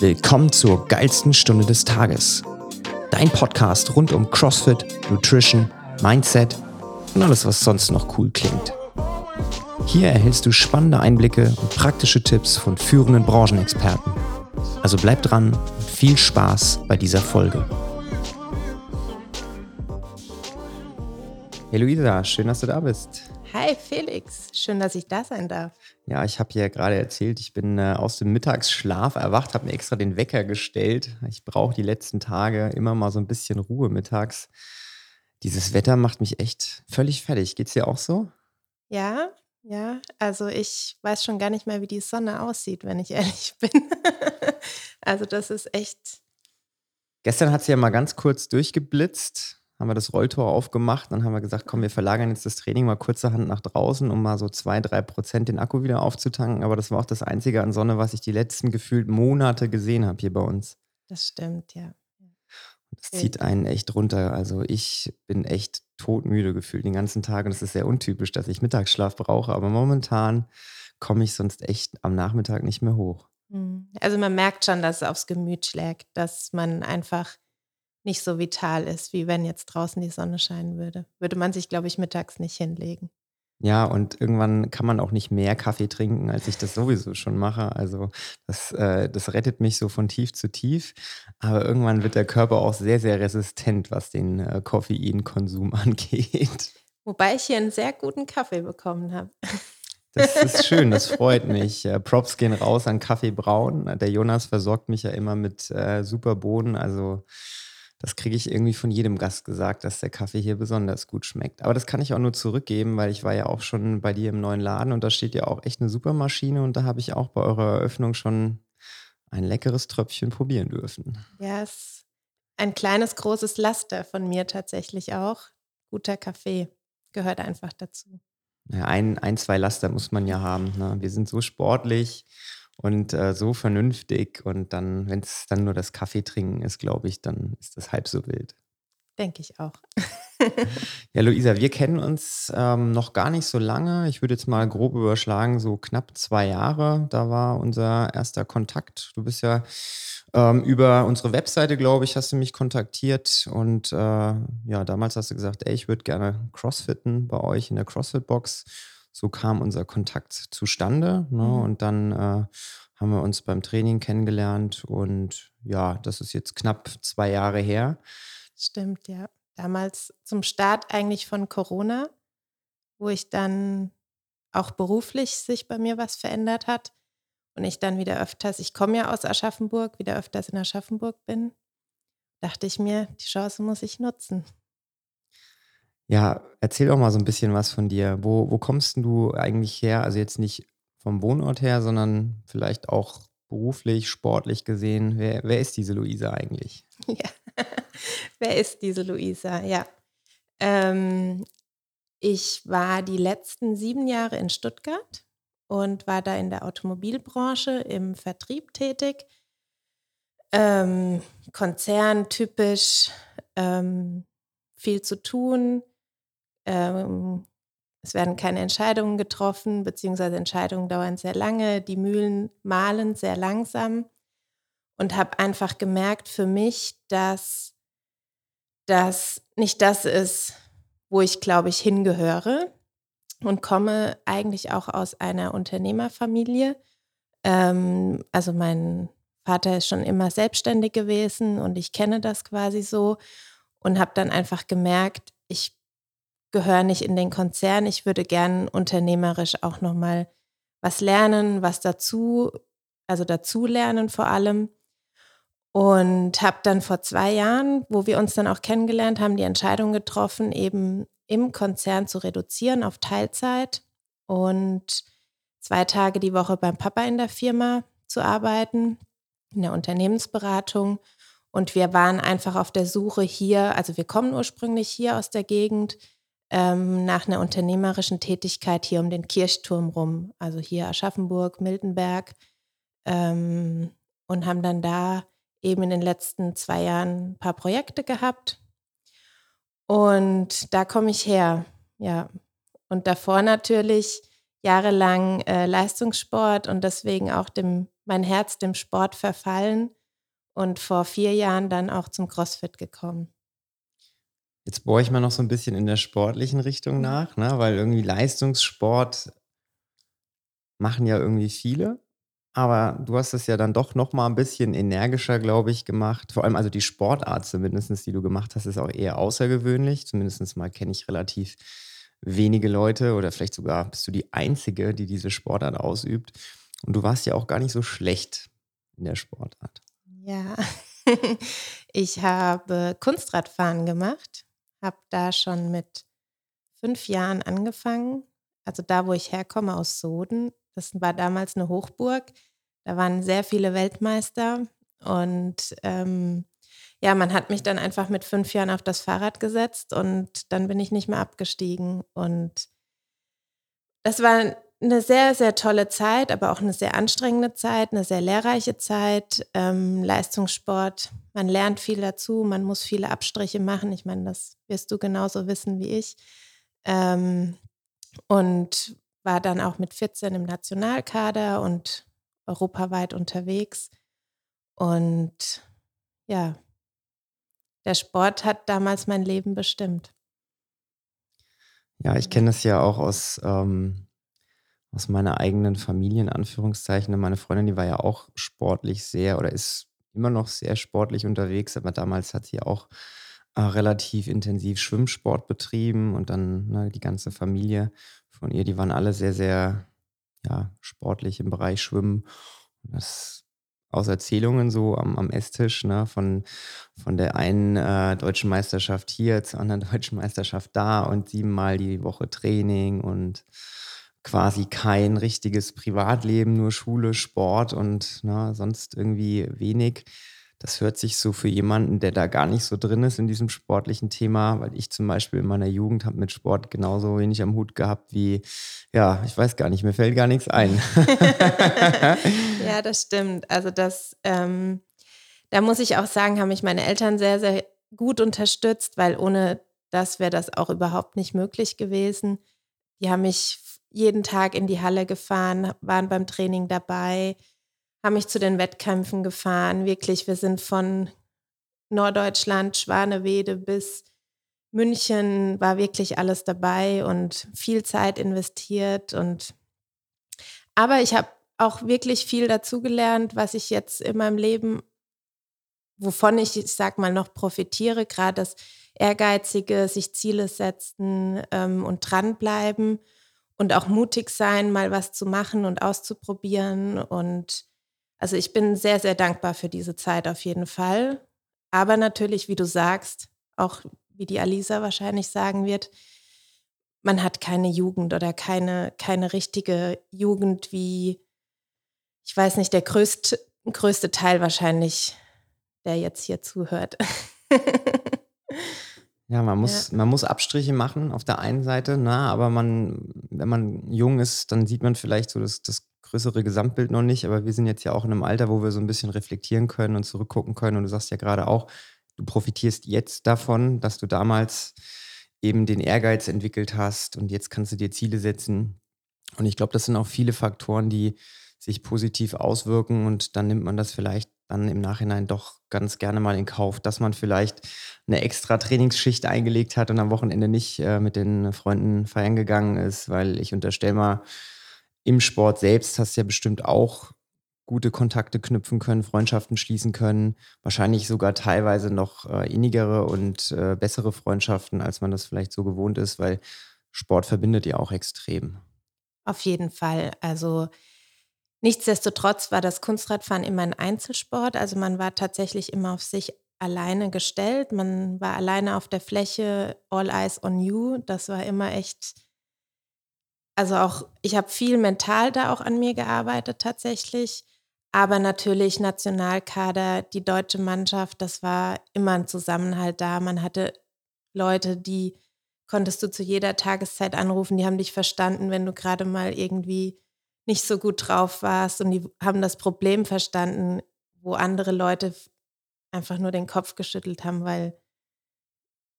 Willkommen zur geilsten Stunde des Tages. Dein Podcast rund um CrossFit, Nutrition, Mindset und alles, was sonst noch cool klingt. Hier erhältst du spannende Einblicke und praktische Tipps von führenden Branchenexperten. Also bleib dran und viel Spaß bei dieser Folge. Hey Luisa, schön, dass du da bist. Hi Felix, schön, dass ich da sein darf. Ja, ich habe ja gerade erzählt, ich bin äh, aus dem Mittagsschlaf erwacht, habe mir extra den Wecker gestellt. Ich brauche die letzten Tage immer mal so ein bisschen Ruhe mittags. Dieses Wetter macht mich echt völlig fertig. Geht's dir auch so? Ja, ja. Also ich weiß schon gar nicht mehr, wie die Sonne aussieht, wenn ich ehrlich bin. also das ist echt. Gestern hat sie ja mal ganz kurz durchgeblitzt haben wir das Rolltor aufgemacht. Dann haben wir gesagt, komm, wir verlagern jetzt das Training mal kurzerhand nach draußen, um mal so zwei, drei Prozent den Akku wieder aufzutanken. Aber das war auch das Einzige an Sonne, was ich die letzten gefühlt Monate gesehen habe hier bei uns. Das stimmt, ja. Das zieht einen echt runter. Also ich bin echt todmüde gefühlt den ganzen Tag. Und es ist sehr untypisch, dass ich Mittagsschlaf brauche. Aber momentan komme ich sonst echt am Nachmittag nicht mehr hoch. Hm. Also man merkt schon, dass es aufs Gemüt schlägt, dass man einfach nicht so vital ist, wie wenn jetzt draußen die Sonne scheinen würde. Würde man sich, glaube ich, mittags nicht hinlegen. Ja, und irgendwann kann man auch nicht mehr Kaffee trinken, als ich das sowieso schon mache. Also das, äh, das rettet mich so von tief zu tief. Aber irgendwann wird der Körper auch sehr, sehr resistent, was den äh, Koffeinkonsum angeht. Wobei ich hier einen sehr guten Kaffee bekommen habe. Das ist schön, das freut mich. Äh, Props gehen raus an Kaffee Braun. Der Jonas versorgt mich ja immer mit äh, super Bohnen. Also das kriege ich irgendwie von jedem Gast gesagt, dass der Kaffee hier besonders gut schmeckt. Aber das kann ich auch nur zurückgeben, weil ich war ja auch schon bei dir im neuen Laden und da steht ja auch echt eine super Maschine und da habe ich auch bei eurer Eröffnung schon ein leckeres Tröpfchen probieren dürfen. Ja, es ist ein kleines, großes Laster von mir tatsächlich auch. Guter Kaffee gehört einfach dazu. Ja, ein, ein, zwei Laster muss man ja haben. Ne? Wir sind so sportlich und äh, so vernünftig. Und dann, wenn es dann nur das Kaffee trinken ist, glaube ich, dann ist das halb so wild. Denke ich auch. ja, Luisa, wir kennen uns ähm, noch gar nicht so lange. Ich würde jetzt mal grob überschlagen, so knapp zwei Jahre. Da war unser erster Kontakt. Du bist ja ähm, über unsere Webseite, glaube ich, hast du mich kontaktiert. Und äh, ja, damals hast du gesagt, ey, ich würde gerne Crossfitten bei euch in der CrossFit-Box so kam unser Kontakt zustande. Ne? Mhm. Und dann äh, haben wir uns beim Training kennengelernt und ja, das ist jetzt knapp zwei Jahre her. Stimmt, ja. Damals zum Start eigentlich von Corona, wo ich dann auch beruflich sich bei mir was verändert hat und ich dann wieder öfters, ich komme ja aus Aschaffenburg, wieder öfters in Aschaffenburg bin, dachte ich mir, die Chance muss ich nutzen. Ja, erzähl doch mal so ein bisschen was von dir. Wo, wo kommst denn du eigentlich her? Also jetzt nicht vom Wohnort her, sondern vielleicht auch beruflich, sportlich gesehen. Wer, wer ist diese Luisa eigentlich? Ja, wer ist diese Luisa? Ja. Ähm, ich war die letzten sieben Jahre in Stuttgart und war da in der Automobilbranche im Vertrieb tätig. Ähm, Konzern typisch, ähm, viel zu tun, ähm, es werden keine Entscheidungen getroffen, beziehungsweise Entscheidungen dauern sehr lange, die Mühlen mahlen sehr langsam und habe einfach gemerkt für mich, dass das nicht das ist, wo ich, glaube ich, hingehöre und komme eigentlich auch aus einer Unternehmerfamilie. Ähm, also mein Vater ist schon immer selbstständig gewesen und ich kenne das quasi so und habe dann einfach gemerkt, ich gehöre nicht in den Konzern. Ich würde gern unternehmerisch auch nochmal was lernen, was dazu, also dazu lernen vor allem. Und habe dann vor zwei Jahren, wo wir uns dann auch kennengelernt haben, die Entscheidung getroffen, eben im Konzern zu reduzieren auf Teilzeit und zwei Tage die Woche beim Papa in der Firma zu arbeiten, in der Unternehmensberatung. Und wir waren einfach auf der Suche hier, also wir kommen ursprünglich hier aus der Gegend, ähm, nach einer unternehmerischen Tätigkeit hier um den Kirchturm rum, also hier Aschaffenburg, Miltenberg, ähm, und haben dann da eben in den letzten zwei Jahren ein paar Projekte gehabt. Und da komme ich her, ja. Und davor natürlich jahrelang äh, Leistungssport und deswegen auch dem mein Herz dem Sport verfallen und vor vier Jahren dann auch zum CrossFit gekommen. Jetzt bohre ich mal noch so ein bisschen in der sportlichen Richtung mhm. nach, ne? weil irgendwie Leistungssport machen ja irgendwie viele. Aber du hast es ja dann doch noch mal ein bisschen energischer, glaube ich, gemacht. Vor allem also die Sportart zumindest, die du gemacht hast, ist auch eher außergewöhnlich. Zumindest mal kenne ich relativ wenige Leute oder vielleicht sogar bist du die Einzige, die diese Sportart ausübt. Und du warst ja auch gar nicht so schlecht in der Sportart. Ja, ich habe Kunstradfahren gemacht, habe da schon mit fünf Jahren angefangen. Also da, wo ich herkomme, aus Soden. Das war damals eine Hochburg. Da waren sehr viele Weltmeister und ähm, ja, man hat mich dann einfach mit fünf Jahren auf das Fahrrad gesetzt und dann bin ich nicht mehr abgestiegen. Und das war eine sehr, sehr tolle Zeit, aber auch eine sehr anstrengende Zeit, eine sehr lehrreiche Zeit. Ähm, Leistungssport, man lernt viel dazu, man muss viele Abstriche machen. Ich meine, das wirst du genauso wissen wie ich. Ähm, und war dann auch mit 14 im Nationalkader und europaweit unterwegs. Und ja, der Sport hat damals mein Leben bestimmt. Ja, ich kenne das ja auch aus, ähm, aus meiner eigenen Familie, in Anführungszeichen. Meine Freundin, die war ja auch sportlich sehr oder ist immer noch sehr sportlich unterwegs, aber damals hat sie auch äh, relativ intensiv Schwimmsport betrieben und dann ne, die ganze Familie von ihr, die waren alle sehr, sehr ja, sportlich im Bereich Schwimmen. Und das aus Erzählungen so am, am Esstisch, ne, von, von der einen äh, deutschen Meisterschaft hier zur anderen deutschen Meisterschaft da und siebenmal die Woche Training und quasi kein richtiges Privatleben, nur Schule, Sport und ne, sonst irgendwie wenig. Das hört sich so für jemanden, der da gar nicht so drin ist in diesem sportlichen Thema, weil ich zum Beispiel in meiner Jugend habe mit Sport genauso wenig am Hut gehabt wie, ja, ich weiß gar nicht, mir fällt gar nichts ein. ja, das stimmt. Also das, ähm, da muss ich auch sagen, haben mich meine Eltern sehr, sehr gut unterstützt, weil ohne das wäre das auch überhaupt nicht möglich gewesen. Die haben mich jeden Tag in die Halle gefahren, waren beim Training dabei, haben mich zu den Wettkämpfen gefahren. Wirklich, wir sind von Norddeutschland, Schwanewede bis München war wirklich alles dabei und viel Zeit investiert und aber ich habe auch wirklich viel dazugelernt, was ich jetzt in meinem Leben, wovon ich, ich sag mal, noch profitiere, gerade das Ehrgeizige, sich Ziele setzen ähm, und dranbleiben und auch mutig sein, mal was zu machen und auszuprobieren und also ich bin sehr, sehr dankbar für diese Zeit auf jeden Fall. Aber natürlich, wie du sagst, auch wie die Alisa wahrscheinlich sagen wird, man hat keine Jugend oder keine, keine richtige Jugend wie, ich weiß nicht, der größte, größte Teil wahrscheinlich, der jetzt hier zuhört. Ja, man muss, ja. man muss Abstriche machen auf der einen Seite, na, aber man, wenn man jung ist, dann sieht man vielleicht so das, das größere Gesamtbild noch nicht, aber wir sind jetzt ja auch in einem Alter, wo wir so ein bisschen reflektieren können und zurückgucken können. Und du sagst ja gerade auch, du profitierst jetzt davon, dass du damals eben den Ehrgeiz entwickelt hast und jetzt kannst du dir Ziele setzen. Und ich glaube, das sind auch viele Faktoren, die sich positiv auswirken und dann nimmt man das vielleicht dann im Nachhinein doch ganz gerne mal in Kauf, dass man vielleicht eine extra Trainingsschicht eingelegt hat und am Wochenende nicht äh, mit den Freunden feiern gegangen ist, weil ich unterstelle mal, im Sport selbst hast du ja bestimmt auch gute Kontakte knüpfen können, Freundschaften schließen können, wahrscheinlich sogar teilweise noch äh, innigere und äh, bessere Freundschaften, als man das vielleicht so gewohnt ist, weil Sport verbindet ja auch extrem. Auf jeden Fall. Also nichtsdestotrotz war das Kunstradfahren immer ein Einzelsport. Also man war tatsächlich immer auf sich alleine gestellt. Man war alleine auf der Fläche, all eyes on you. Das war immer echt also auch, ich habe viel mental da auch an mir gearbeitet tatsächlich. Aber natürlich Nationalkader, die deutsche Mannschaft, das war immer ein Zusammenhalt da. Man hatte Leute, die konntest du zu jeder Tageszeit anrufen, die haben dich verstanden, wenn du gerade mal irgendwie nicht so gut drauf warst und die haben das Problem verstanden, wo andere Leute einfach nur den Kopf geschüttelt haben, weil,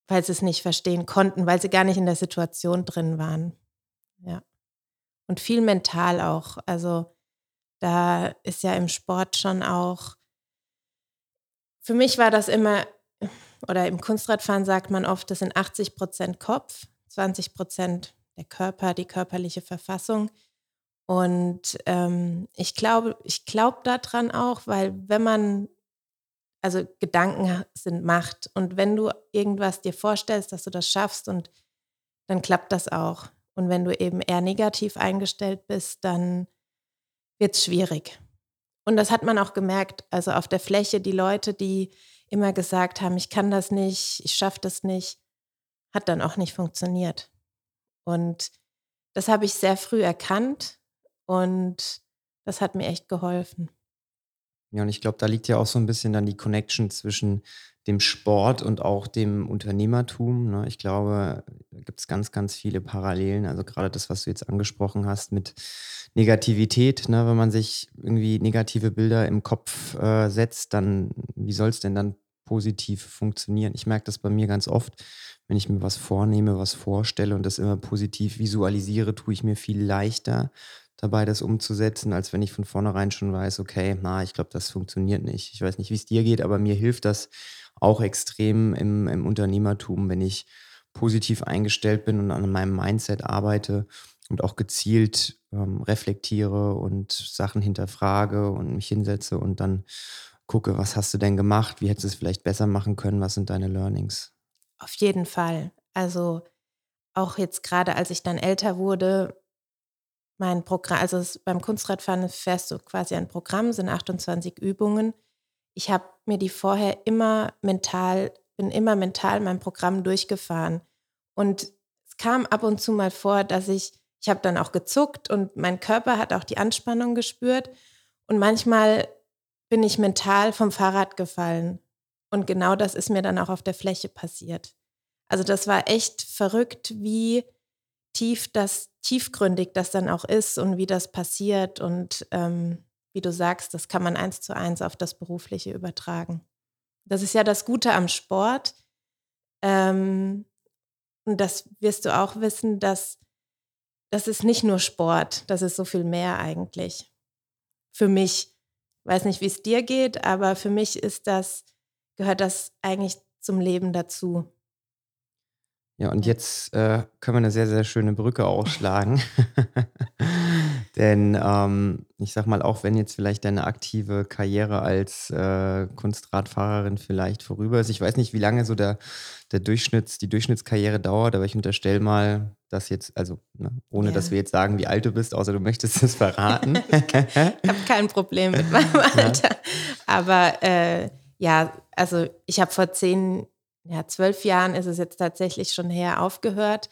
weil sie es nicht verstehen konnten, weil sie gar nicht in der Situation drin waren. Ja. Und viel mental auch. Also Da ist ja im Sport schon auch, für mich war das immer, oder im Kunstradfahren sagt man oft, das sind 80 Prozent Kopf, 20 Prozent der Körper, die körperliche Verfassung. Und ähm, ich glaube, ich glaube daran auch, weil wenn man, also Gedanken sind Macht und wenn du irgendwas dir vorstellst, dass du das schaffst und dann klappt das auch. Und wenn du eben eher negativ eingestellt bist, dann wird es schwierig. Und das hat man auch gemerkt, also auf der Fläche, die Leute, die immer gesagt haben, ich kann das nicht, ich schaffe das nicht, hat dann auch nicht funktioniert. Und das habe ich sehr früh erkannt und das hat mir echt geholfen. Ja, und ich glaube, da liegt ja auch so ein bisschen dann die Connection zwischen dem Sport und auch dem Unternehmertum. Ne? Ich glaube, da gibt es ganz, ganz viele Parallelen. Also gerade das, was du jetzt angesprochen hast mit Negativität. Ne? Wenn man sich irgendwie negative Bilder im Kopf äh, setzt, dann wie soll es denn dann positiv funktionieren? Ich merke das bei mir ganz oft, wenn ich mir was vornehme, was vorstelle und das immer positiv visualisiere, tue ich mir viel leichter, dabei, das umzusetzen, als wenn ich von vornherein schon weiß, okay, na, ich glaube, das funktioniert nicht. Ich weiß nicht, wie es dir geht, aber mir hilft das auch extrem im, im Unternehmertum, wenn ich positiv eingestellt bin und an meinem Mindset arbeite und auch gezielt ähm, reflektiere und Sachen hinterfrage und mich hinsetze und dann gucke, was hast du denn gemacht, wie hättest du es vielleicht besser machen können, was sind deine Learnings? Auf jeden Fall. Also auch jetzt gerade, als ich dann älter wurde, mein Programm, also beim Kunstradfahren fährst du quasi ein Programm, sind 28 Übungen. Ich habe mir die vorher immer mental, bin immer mental mein Programm durchgefahren. Und es kam ab und zu mal vor, dass ich, ich habe dann auch gezuckt und mein Körper hat auch die Anspannung gespürt. Und manchmal bin ich mental vom Fahrrad gefallen. Und genau das ist mir dann auch auf der Fläche passiert. Also das war echt verrückt, wie tief das, tiefgründig das dann auch ist und wie das passiert und ähm, wie du sagst, das kann man eins zu eins auf das Berufliche übertragen. Das ist ja das Gute am Sport. Ähm, und das wirst du auch wissen, dass das ist nicht nur Sport, das ist so viel mehr eigentlich. Für mich. Ich weiß nicht, wie es dir geht, aber für mich ist das, gehört das eigentlich zum Leben dazu. Ja, und jetzt äh, können wir eine sehr, sehr schöne Brücke ausschlagen. Denn ähm, ich sag mal, auch wenn jetzt vielleicht deine aktive Karriere als äh, Kunstradfahrerin vielleicht vorüber ist, ich weiß nicht, wie lange so der, der Durchschnitts, die Durchschnittskarriere dauert, aber ich unterstelle mal, dass jetzt, also ne, ohne dass wir jetzt sagen, wie alt du bist, außer du möchtest es verraten. ich habe kein Problem mit meinem Alter. Aber äh, ja, also ich habe vor zehn ja, zwölf Jahren ist es jetzt tatsächlich schon her aufgehört.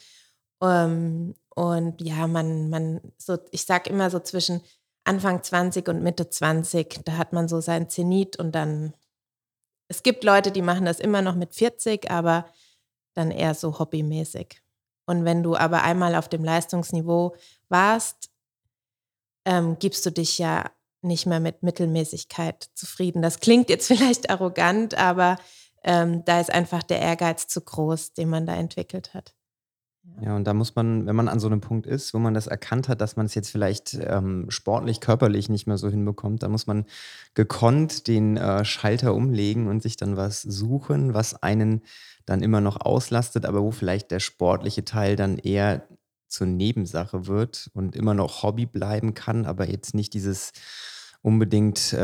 Ähm, und ja, man, man, so, ich sag immer so zwischen Anfang 20 und Mitte 20, da hat man so sein Zenit und dann, es gibt Leute, die machen das immer noch mit 40, aber dann eher so hobbymäßig. Und wenn du aber einmal auf dem Leistungsniveau warst, ähm, gibst du dich ja nicht mehr mit Mittelmäßigkeit zufrieden. Das klingt jetzt vielleicht arrogant, aber ähm, da ist einfach der Ehrgeiz zu groß, den man da entwickelt hat. Ja, und da muss man, wenn man an so einem Punkt ist, wo man das erkannt hat, dass man es jetzt vielleicht ähm, sportlich, körperlich nicht mehr so hinbekommt, dann muss man gekonnt den äh, Schalter umlegen und sich dann was suchen, was einen dann immer noch auslastet, aber wo vielleicht der sportliche Teil dann eher zur Nebensache wird und immer noch Hobby bleiben kann, aber jetzt nicht dieses unbedingt äh,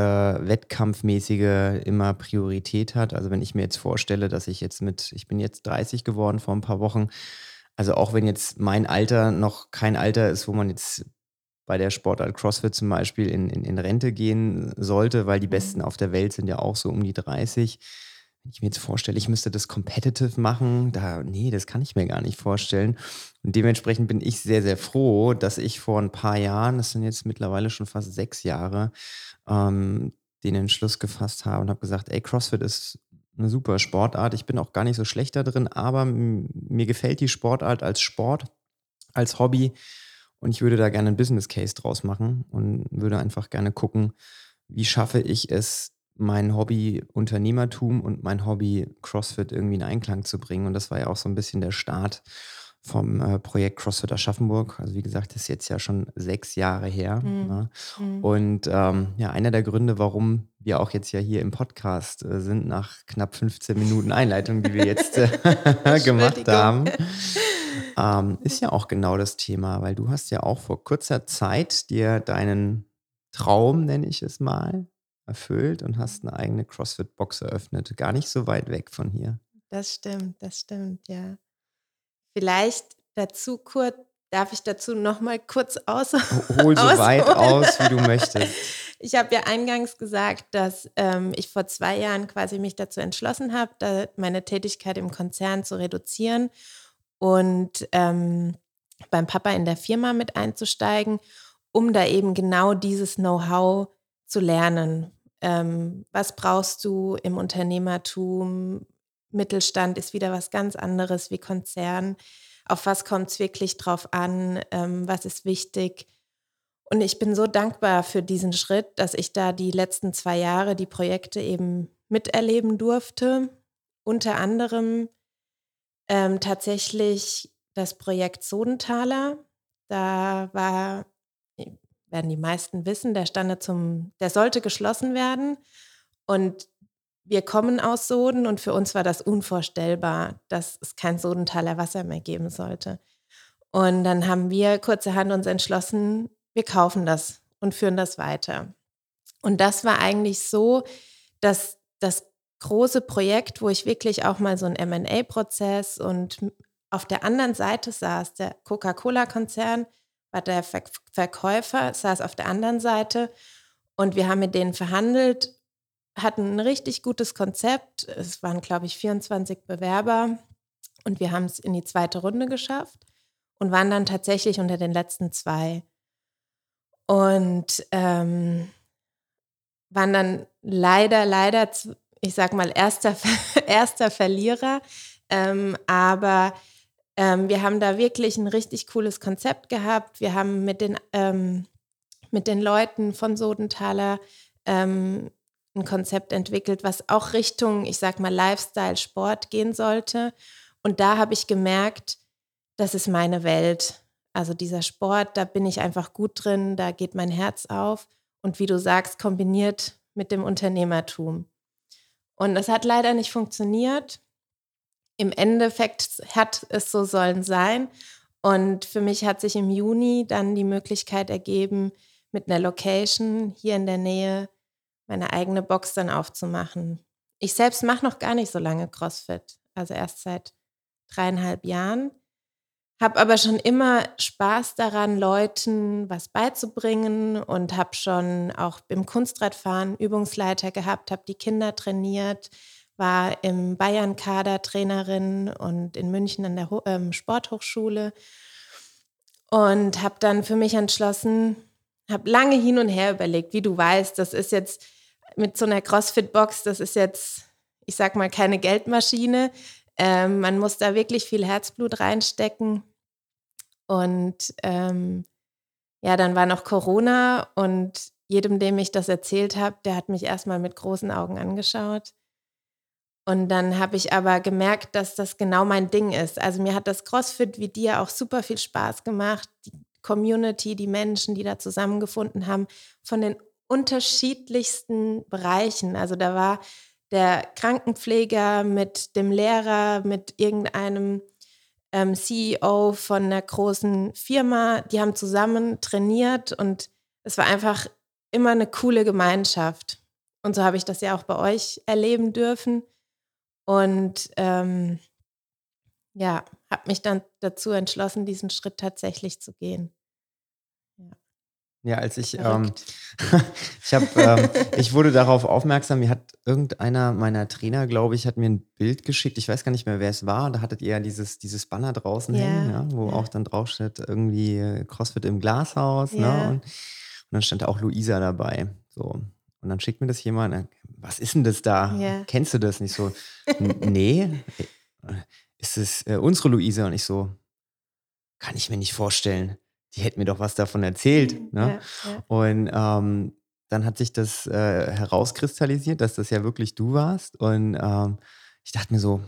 wettkampfmäßige immer Priorität hat. Also wenn ich mir jetzt vorstelle, dass ich jetzt mit, ich bin jetzt 30 geworden vor ein paar Wochen, also auch wenn jetzt mein Alter noch kein Alter ist, wo man jetzt bei der Sportart CrossFit zum Beispiel in, in, in Rente gehen sollte, weil die mhm. Besten auf der Welt sind ja auch so um die 30 wenn ich mir jetzt vorstelle, ich müsste das competitive machen, da, nee, das kann ich mir gar nicht vorstellen. Und dementsprechend bin ich sehr, sehr froh, dass ich vor ein paar Jahren, das sind jetzt mittlerweile schon fast sechs Jahre, ähm, den Entschluss gefasst habe und habe gesagt, ey, CrossFit ist eine super Sportart. Ich bin auch gar nicht so schlecht da drin, aber mir gefällt die Sportart als Sport, als Hobby. Und ich würde da gerne einen Business Case draus machen und würde einfach gerne gucken, wie schaffe ich es, mein Hobby Unternehmertum und mein Hobby CrossFit irgendwie in Einklang zu bringen. Und das war ja auch so ein bisschen der Start vom äh, Projekt CrossFit Aschaffenburg. Also wie gesagt, das ist jetzt ja schon sechs Jahre her. Mhm. Ne? Mhm. Und ähm, ja, einer der Gründe, warum wir auch jetzt ja hier im Podcast äh, sind, nach knapp 15 Minuten Einleitung, die wir jetzt äh, gemacht haben, ähm, ist ja auch genau das Thema, weil du hast ja auch vor kurzer Zeit dir deinen Traum, nenne ich es mal, erfüllt und hast eine eigene CrossFit-Box eröffnet. Gar nicht so weit weg von hier. Das stimmt, das stimmt, ja. Vielleicht dazu kurz, darf ich dazu noch mal kurz aus? Ho- Hol so weit aus, wie du möchtest. Ich habe ja eingangs gesagt, dass ähm, ich vor zwei Jahren quasi mich dazu entschlossen habe, meine Tätigkeit im Konzern zu reduzieren und ähm, beim Papa in der Firma mit einzusteigen, um da eben genau dieses Know-how zu lernen. Ähm, was brauchst du im Unternehmertum? Mittelstand ist wieder was ganz anderes wie Konzern. Auf was kommt es wirklich drauf an? Ähm, was ist wichtig? Und ich bin so dankbar für diesen Schritt, dass ich da die letzten zwei Jahre die Projekte eben miterleben durfte. Unter anderem ähm, tatsächlich das Projekt Sodenthaler. Da war, werden die meisten wissen, der Stande zum, der sollte geschlossen werden. Und wir kommen aus Soden und für uns war das unvorstellbar, dass es kein Sodenthaler Wasser mehr geben sollte. Und dann haben wir kurzerhand uns entschlossen, wir kaufen das und führen das weiter. Und das war eigentlich so, dass das große Projekt, wo ich wirklich auch mal so einen MA-Prozess und auf der anderen Seite saß, der Coca-Cola-Konzern war der Ver Verkäufer, saß auf der anderen Seite und wir haben mit denen verhandelt, hatten ein richtig gutes Konzept. Es waren, glaube ich, 24 Bewerber und wir haben es in die zweite Runde geschafft und waren dann tatsächlich unter den letzten zwei. Und ähm, waren dann leider, leider, ich sag mal, erster, erster Verlierer. Ähm, aber ähm, wir haben da wirklich ein richtig cooles Konzept gehabt. Wir haben mit den, ähm, mit den Leuten von Sodenthaler ähm, ein Konzept entwickelt, was auch Richtung, ich sag mal, Lifestyle, Sport gehen sollte. Und da habe ich gemerkt, das ist meine Welt. Also dieser Sport, da bin ich einfach gut drin, da geht mein Herz auf. Und wie du sagst, kombiniert mit dem Unternehmertum. Und das hat leider nicht funktioniert. Im Endeffekt hat es so sollen sein. Und für mich hat sich im Juni dann die Möglichkeit ergeben, mit einer Location hier in der Nähe meine eigene Box dann aufzumachen. Ich selbst mache noch gar nicht so lange CrossFit, also erst seit dreieinhalb Jahren. Habe aber schon immer Spaß daran, Leuten was beizubringen und habe schon auch im Kunstradfahren Übungsleiter gehabt, habe die Kinder trainiert, war im Bayern-Kader Trainerin und in München an der Ho ähm, Sporthochschule und habe dann für mich entschlossen, habe lange hin und her überlegt, wie du weißt, das ist jetzt mit so einer CrossFit-Box, das ist jetzt, ich sag mal, keine Geldmaschine. Ähm, man muss da wirklich viel Herzblut reinstecken. Und ähm, ja, dann war noch Corona und jedem, dem ich das erzählt habe, der hat mich erstmal mit großen Augen angeschaut. Und dann habe ich aber gemerkt, dass das genau mein Ding ist. Also mir hat das CrossFit wie dir auch super viel Spaß gemacht. Die Community, die Menschen, die da zusammengefunden haben, von den unterschiedlichsten Bereichen. Also da war der Krankenpfleger mit dem Lehrer, mit irgendeinem ähm, CEO von einer großen Firma. Die haben zusammen trainiert und es war einfach immer eine coole Gemeinschaft. Und so habe ich das ja auch bei euch erleben dürfen. Und ähm, ja, habe mich dann dazu entschlossen, diesen Schritt tatsächlich zu gehen. Ja, als ich, ähm, ich habe, ähm, ich wurde darauf aufmerksam, mir hat irgendeiner meiner Trainer, glaube ich, hat mir ein Bild geschickt, ich weiß gar nicht mehr, wer es war, da hattet ihr ja dieses, dieses Banner draußen Ja, hängen, ja, wo ja. auch dann drauf steht, irgendwie äh, CrossFit im Glashaus, ne, und, und dann stand auch Luisa dabei, so. Und dann schickt mir das jemand, was ist denn das da? Ja. Kennst du das? nicht so, "N- nee, äh, ist es äh, unsere Luisa? Und ich so, kann ich mir nicht vorstellen. Die hätte mir doch was davon erzählt. Ne? Ja, ja. Und ähm, dann hat sich das äh, herauskristallisiert, dass das ja wirklich du warst. Und ähm, ich dachte mir so,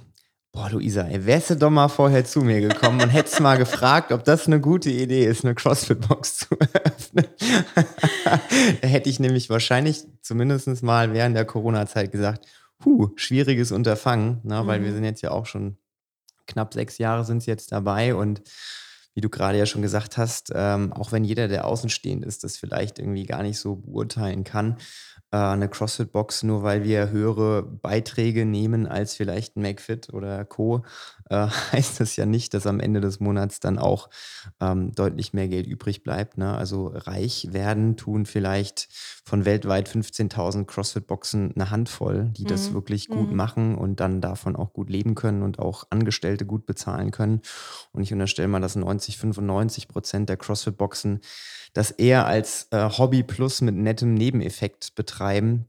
Boah, Luisa, ey, wärst du doch mal vorher zu mir gekommen und hättest mal gefragt, ob das eine gute Idee ist, eine CrossFit-Box zu eröffnen. da hätte ich nämlich wahrscheinlich zumindest mal während der Corona-Zeit gesagt, huh, schwieriges Unterfangen, ne, weil wir mhm. sind jetzt ja auch schon knapp sechs Jahre sind es jetzt dabei und wie du gerade ja schon gesagt hast, ähm, auch wenn jeder, der außenstehend ist, das vielleicht irgendwie gar nicht so beurteilen kann, äh, eine CrossFit-Box, nur weil wir höhere Beiträge nehmen als vielleicht ein McFit oder Co., äh, heißt das ja nicht, dass am Ende des Monats dann auch ähm, deutlich mehr Geld übrig bleibt. Ne? Also reich werden tun vielleicht von weltweit 15.000 CrossFit-Boxen eine Handvoll, die mhm. das wirklich gut mhm. machen und dann davon auch gut leben können und auch Angestellte gut bezahlen können. Und ich unterstelle mal, dass 90, 95 Prozent der CrossFit-Boxen das eher als äh, Hobby plus mit nettem Nebeneffekt betreiben,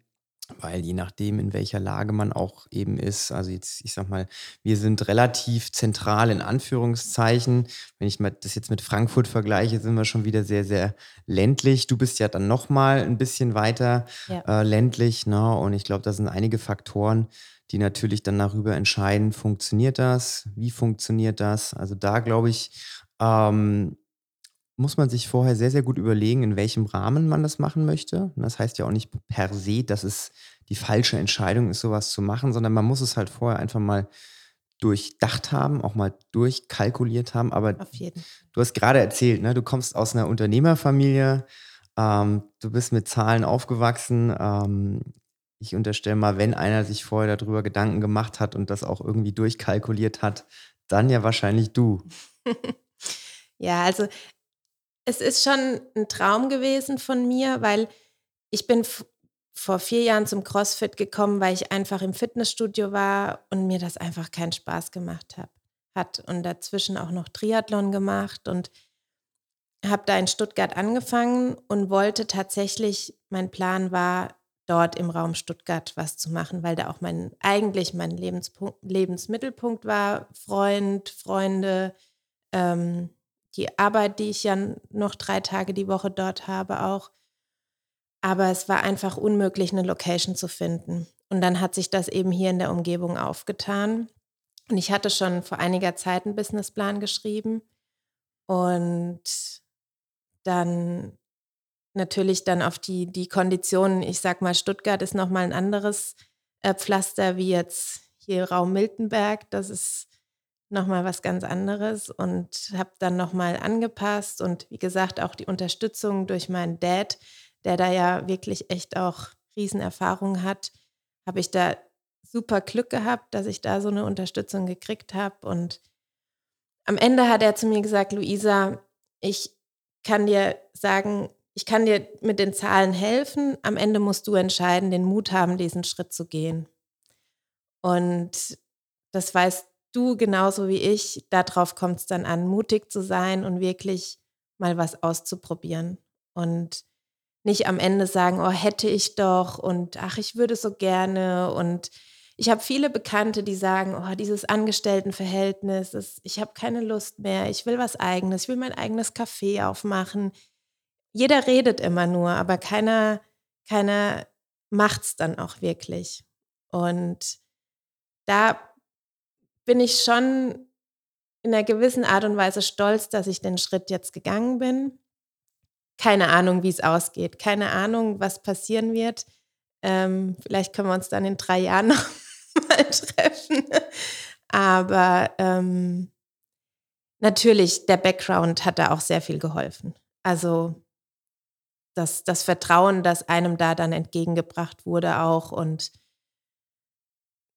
weil je nachdem, in welcher Lage man auch eben ist, also jetzt, ich sag mal, wir sind relativ zentral in Anführungszeichen. Wenn ich das jetzt mit Frankfurt vergleiche, sind wir schon wieder sehr, sehr ländlich. Du bist ja dann nochmal ein bisschen weiter ja. äh, ländlich, ne? Und ich glaube, da sind einige Faktoren, die natürlich dann darüber entscheiden, funktioniert das, wie funktioniert das. Also da glaube ich, ähm, muss man sich vorher sehr, sehr gut überlegen, in welchem Rahmen man das machen möchte. das heißt ja auch nicht per se, dass es die falsche Entscheidung ist, sowas zu machen, sondern man muss es halt vorher einfach mal durchdacht haben, auch mal durchkalkuliert haben. Aber du hast gerade erzählt, ne, du kommst aus einer Unternehmerfamilie, ähm, du bist mit Zahlen aufgewachsen. Ähm, ich unterstelle mal, wenn einer sich vorher darüber Gedanken gemacht hat und das auch irgendwie durchkalkuliert hat, dann ja wahrscheinlich du. ja, also es ist schon ein Traum gewesen von mir, weil ich bin vor vier Jahren zum CrossFit gekommen, weil ich einfach im Fitnessstudio war und mir das einfach keinen Spaß gemacht hab, hat. Und dazwischen auch noch Triathlon gemacht und habe da in Stuttgart angefangen und wollte tatsächlich, mein Plan war, dort im Raum Stuttgart was zu machen, weil da auch mein, eigentlich mein Lebensmittelpunkt war. Freund, Freunde, ähm, die Arbeit, die ich ja noch drei Tage die Woche dort habe, auch. Aber es war einfach unmöglich, eine Location zu finden. Und dann hat sich das eben hier in der Umgebung aufgetan. Und ich hatte schon vor einiger Zeit einen Businessplan geschrieben. Und dann natürlich dann auf die, die Konditionen, ich sag mal, Stuttgart ist nochmal ein anderes äh, Pflaster wie jetzt hier Raum Miltenberg. Das ist nochmal was ganz anderes und habe dann nochmal angepasst und wie gesagt auch die Unterstützung durch meinen Dad, der da ja wirklich echt auch Riesenerfahrung hat, habe ich da super Glück gehabt, dass ich da so eine Unterstützung gekriegt habe und am Ende hat er zu mir gesagt, Luisa, ich kann dir sagen, ich kann dir mit den Zahlen helfen. Am Ende musst du entscheiden, den Mut haben, diesen Schritt zu gehen. Und das weißt du genauso wie ich, darauf kommt es dann an, mutig zu sein und wirklich mal was auszuprobieren. Und nicht am Ende sagen, oh, hätte ich doch und ach, ich würde so gerne. Und ich habe viele Bekannte, die sagen, oh, dieses Angestelltenverhältnis, das, ich habe keine Lust mehr, ich will was eigenes, ich will mein eigenes Café aufmachen. Jeder redet immer nur, aber keiner, keiner macht es dann auch wirklich. Und da bin ich schon in einer gewissen Art und Weise stolz, dass ich den Schritt jetzt gegangen bin. Keine Ahnung, wie es ausgeht. Keine Ahnung, was passieren wird. Ähm, vielleicht können wir uns dann in drei Jahren noch mal treffen. Aber ähm, natürlich, der Background hat da auch sehr viel geholfen. Also das, das Vertrauen, das einem da dann entgegengebracht wurde auch. Und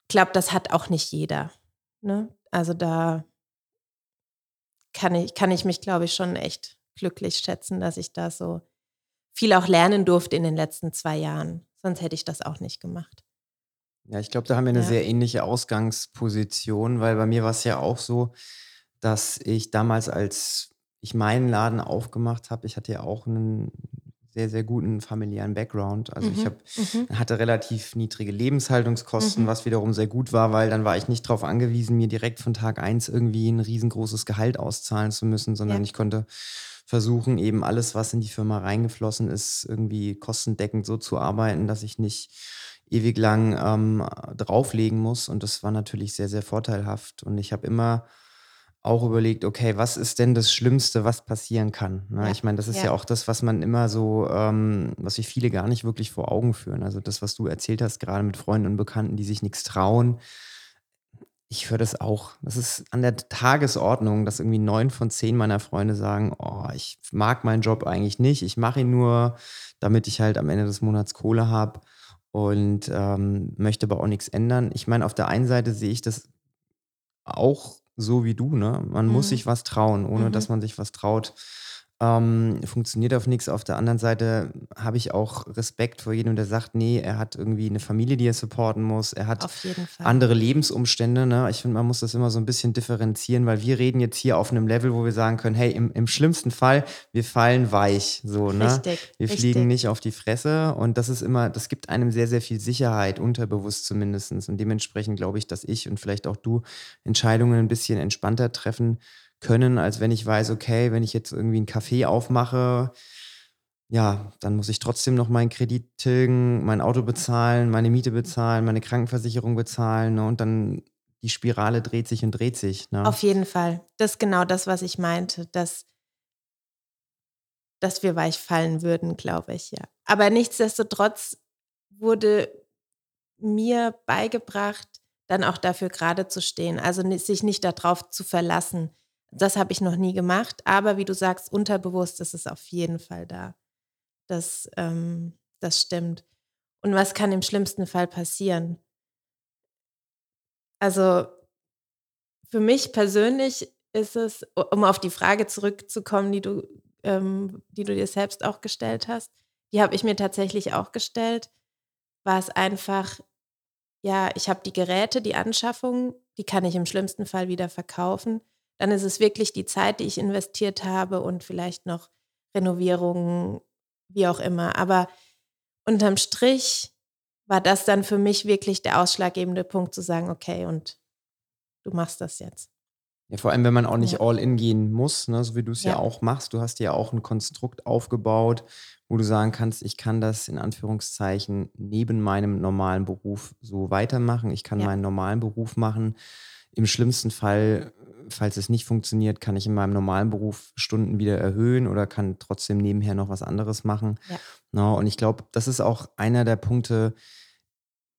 ich glaube, das hat auch nicht jeder. Ne? Also da kann ich, kann ich mich, glaube ich, schon echt glücklich schätzen, dass ich da so viel auch lernen durfte in den letzten zwei Jahren. Sonst hätte ich das auch nicht gemacht. Ja, ich glaube, da haben wir eine ja. sehr ähnliche Ausgangsposition, weil bei mir war es ja auch so, dass ich damals, als ich meinen Laden aufgemacht habe, ich hatte ja auch einen sehr, sehr guten familiären Background. Also ich mhm, hab, mhm. hatte relativ niedrige Lebenshaltungskosten, mhm. was wiederum sehr gut war, weil dann war ich nicht darauf angewiesen, mir direkt von Tag eins irgendwie ein riesengroßes Gehalt auszahlen zu müssen, sondern ja. ich konnte versuchen, eben alles, was in die Firma reingeflossen ist, irgendwie kostendeckend so zu arbeiten, dass ich nicht ewig lang ähm, drauflegen muss. Und das war natürlich sehr, sehr vorteilhaft. Und ich habe immer auch überlegt, okay, was ist denn das Schlimmste, was passieren kann? Ne? Ja, Ich meine, das ist ja. ja, auch das, was man immer so, ähm, was sich viele gar nicht wirklich vor Augen führen. Also das, was du erzählt hast, gerade mit Freunden und Bekannten, die sich nichts trauen. Ich höre das auch. Das ist an der Tagesordnung, dass irgendwie neun von zehn meiner Freunde sagen, oh, ich mag meinen Job eigentlich nicht. Ich mache ihn nur, damit ich halt am Ende des Monats Kohle habe und ähm, möchte aber auch nichts ändern. Ich meine, auf der einen Seite sehe ich das auch so wie du, ne? Man muss mhm, sich was trauen. Ohne dass mhm. man sich was traut, ähm, funktioniert auf nichts. Auf der anderen Seite habe ich auch Respekt vor jedem, der sagt: nee, er hat irgendwie eine Familie, die er supporten muss. Er hat andere Lebensumstände, ne? Ich finde, man muss das immer so ein bisschen differenzieren, weil wir reden jetzt hier auf einem Level, wo wir sagen können: „Hey, im im schlimmsten Fall, wir fallen weich“, so, ne? Richtig, Wir fliegen richtig. nicht auf die Fresse und das ist immer das gibt einem sehr, sehr viel Sicherheit, unterbewusst zumindestens und dementsprechend glaube ich, dass ich und vielleicht auch du Entscheidungen ein bisschen entspannter treffen können, als wenn ich weiß, okay, wenn ich jetzt irgendwie 'n Café aufmache, ja, dann muss ich trotzdem noch meinen Kredit tilgen, mein Auto bezahlen, meine Miete bezahlen, meine Krankenversicherung bezahlen, ne? Und dann die Spirale dreht sich und dreht sich, ne? Auf jeden Fall. Das ist genau das, was ich meinte, dass dass wir weich fallen würden, glaube ich, ja. Aber nichtsdestotrotz wurde mir beigebracht, dann auch dafür gerade zu stehen, also sich nicht darauf zu verlassen. Das habe ich noch nie gemacht, aber wie du sagst, unterbewusst ist es auf jeden Fall da. Das ähm, das stimmt. Und was kann im schlimmsten Fall passieren? Also, für mich persönlich ist es, um auf die Frage zurückzukommen, die du ähm, die du dir selbst auch gestellt hast, die habe ich mir tatsächlich auch gestellt, war es einfach Ja, ich habe die Geräte, die Anschaffung, die kann ich im schlimmsten Fall wieder verkaufen. Dann ist es wirklich die Zeit, die ich investiert habe und vielleicht noch Renovierungen, wie auch immer. Aber unterm Strich war das dann für mich wirklich der ausschlaggebende Punkt zu sagen: „Okay, und du machst das jetzt.“ Ja, vor allem, wenn man auch nicht Ja, all in gehen muss, ne, so wie du es ja ja, auch machst. Du hast ja auch ein Konstrukt aufgebaut, wo du sagen kannst: „Ich kann das in Anführungszeichen neben meinem normalen Beruf so weitermachen. Ich kann ja, meinen normalen Beruf machen. Im schlimmsten Fall, falls es nicht funktioniert, kann ich in meinem normalen Beruf Stunden wieder erhöhen oder kann trotzdem nebenher noch was anderes machen“, ja, ne? Und ich glaube, das ist auch einer der Punkte,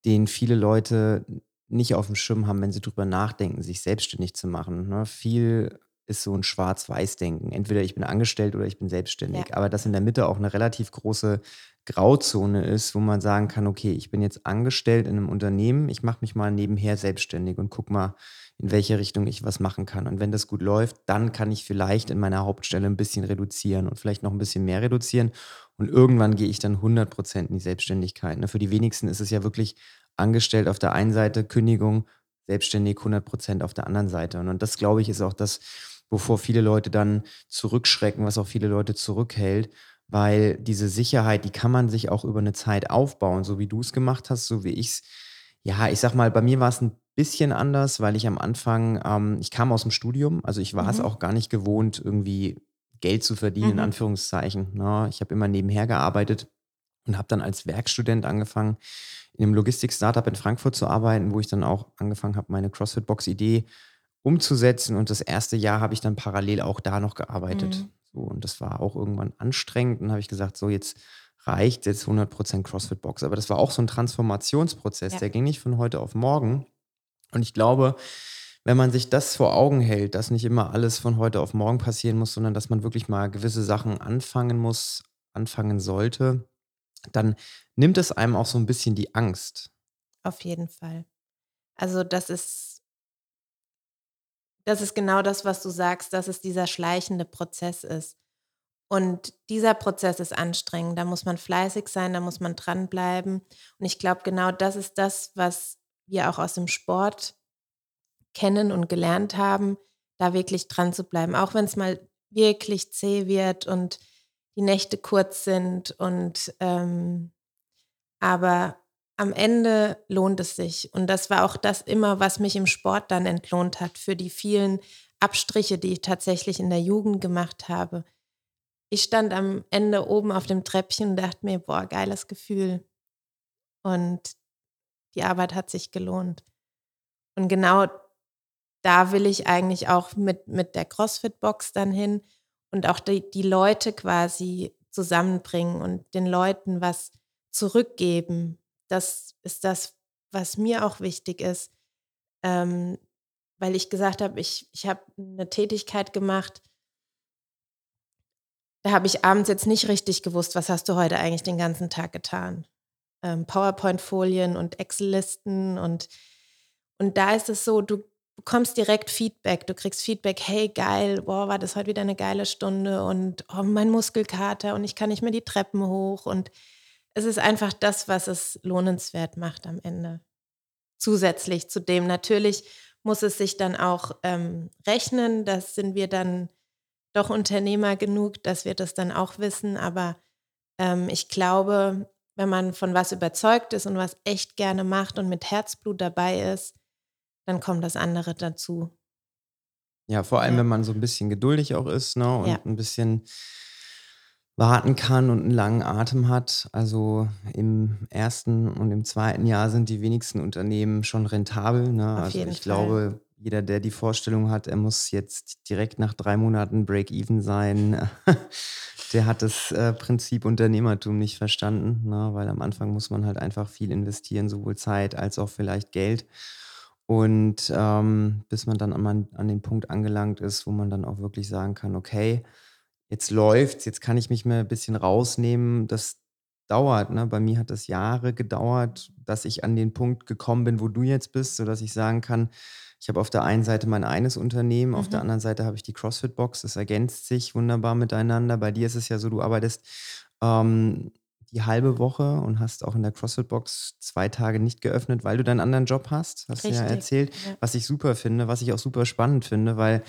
den viele Leute nicht auf dem Schirm haben, wenn sie drüber nachdenken, sich selbstständig zu machen, ne? Viel ist so ein Schwarz-Weiß-Denken. Entweder ich bin angestellt oder ich bin ja, selbstständig. Aber dass in der Mitte auch eine relativ große Grauzone ist, wo man sagen kann: „Okay, ich bin jetzt angestellt in einem Unternehmen. Ich mache mich mal nebenher selbstständig und guck mal, in welche Richtung ich was machen kann. Und wenn das gut läuft, dann kann ich vielleicht in meiner Hauptstelle ein bisschen reduzieren und vielleicht noch ein bisschen mehr reduzieren. Und irgendwann gehe ich dann hundert Prozent in die Selbstständigkeit“, ne? Für die wenigsten ist es ja wirklich angestellt auf der einen Seite, Kündigung, selbstständig hundert Prozent auf der anderen Seite. Und das, glaube ich, ist auch das, wovor viele Leute dann zurückschrecken, was auch viele Leute zurückhält, weil diese Sicherheit, die kann man sich auch über eine Zeit aufbauen, so wie du es gemacht hast, so wie ich's ja, ich sage mal, bei mir war es ein bisschen anders, weil ich am Anfang ähm, ich kam aus dem Studium, also, ich war es mhm, auch gar nicht gewohnt, irgendwie Geld zu verdienen in mhm, Anführungszeichen, ne? Ich habe immer nebenher gearbeitet und habe dann als Werkstudent angefangen, in einem Logistik-Startup in Frankfurt zu arbeiten, wo ich dann auch angefangen habe, meine CrossFit-Box-Idee umzusetzen. Und das erste Jahr habe ich dann parallel auch da noch gearbeitet. mhm, So, und das war auch irgendwann anstrengend. Und dann habe ich gesagt, so jetzt reicht jetzt 100% CrossFit-Box. Aber das war auch so ein Transformationsprozess, ja, der ging nicht von heute auf morgen. Und ich glaube, wenn man sich das vor Augen hält, dass nicht immer alles von heute auf morgen passieren muss, sondern dass man wirklich mal gewisse Sachen anfangen muss, anfangen sollte, dann nimmt es einem auch so ein bisschen die Angst. auf jeden Fall. Also, das ist das ist genau das, was du sagst, dass es dieser schleichende Prozess ist. Und dieser Prozess ist anstrengend. Da muss man fleißig sein, da muss man dranbleiben. Und ich glaube, genau das ist das, was wir auch aus dem Sport kennen und gelernt haben, da wirklich dran zu bleiben. Auch wenn es mal wirklich zäh wird und die Nächte kurz sind und ähm, aber am Ende lohnt es sich. Und das war auch das immer, was mich im Sport dann entlohnt hat für die vielen Abstriche, die ich tatsächlich in der Jugend gemacht habe. Ich stand am Ende oben auf dem Treppchen und dachte mir: „Boah, geiles Gefühl.“ Und die Arbeit hat sich gelohnt. Und genau da will ich eigentlich auch mit, mit der CrossFit-Box dann hin und auch die, die Leute quasi zusammenbringen und den Leuten was zurückgeben. Das ist das, was mir auch wichtig ist, ähm, weil ich gesagt habe, ich, ich habe eine Tätigkeit gemacht, da habe ich abends jetzt nicht richtig gewusst, was hast du heute eigentlich den ganzen Tag getan. Ähm, PowerPoint-Folien und Excel-Listen und, und da ist es so, du bekommst direkt Feedback. Du kriegst Feedback, hey, geil, boah, war das heute wieder eine geile Stunde und oh, mein Muskelkater und ich kann nicht mehr die Treppen hoch. Und es ist einfach das, was es lohnenswert macht am Ende. Zusätzlich zu dem natürlich muss es sich dann auch ähm, rechnen. Das sind wir dann doch Unternehmer genug, dass wir das dann auch wissen. Aber ähm, ich glaube, wenn man von was überzeugt ist und was echt gerne macht und mit Herzblut dabei ist, dann kommt das andere dazu. Ja, vor allem, ja. wenn man so ein bisschen geduldig auch ist ne, und ja. ein bisschen warten kann und einen langen Atem hat. Also im ersten und im zweiten Jahr sind die wenigsten Unternehmen schon rentabel. Ne? Also ich Fall. glaube, jeder, der die Vorstellung hat, er muss jetzt direkt nach drei Monaten Break-Even sein, der hat das äh, Prinzip Unternehmertum nicht verstanden, ne? weil am Anfang muss man halt einfach viel investieren, sowohl Zeit als auch vielleicht Geld. Und ähm, bis man dann an, an den Punkt angelangt ist, wo man dann auch wirklich sagen kann, okay, jetzt läuft's, jetzt kann ich mich mal ein bisschen rausnehmen. Das dauert, ne? Bei mir hat das Jahre gedauert, dass ich an den Punkt gekommen bin, wo du jetzt bist, sodass ich sagen kann, ich habe auf der einen Seite mein eines Unternehmen, auf der mhm. anderen Seite habe ich die CrossFit-Box. Das ergänzt sich wunderbar miteinander. Bei dir ist es ja so, du arbeitest ähm, die halbe Woche und hast auch in der CrossFit-Box zwei Tage nicht geöffnet, weil du deinen anderen Job hast, hast du ja erzählt, ja. was ich super finde, was ich auch super spannend finde, weil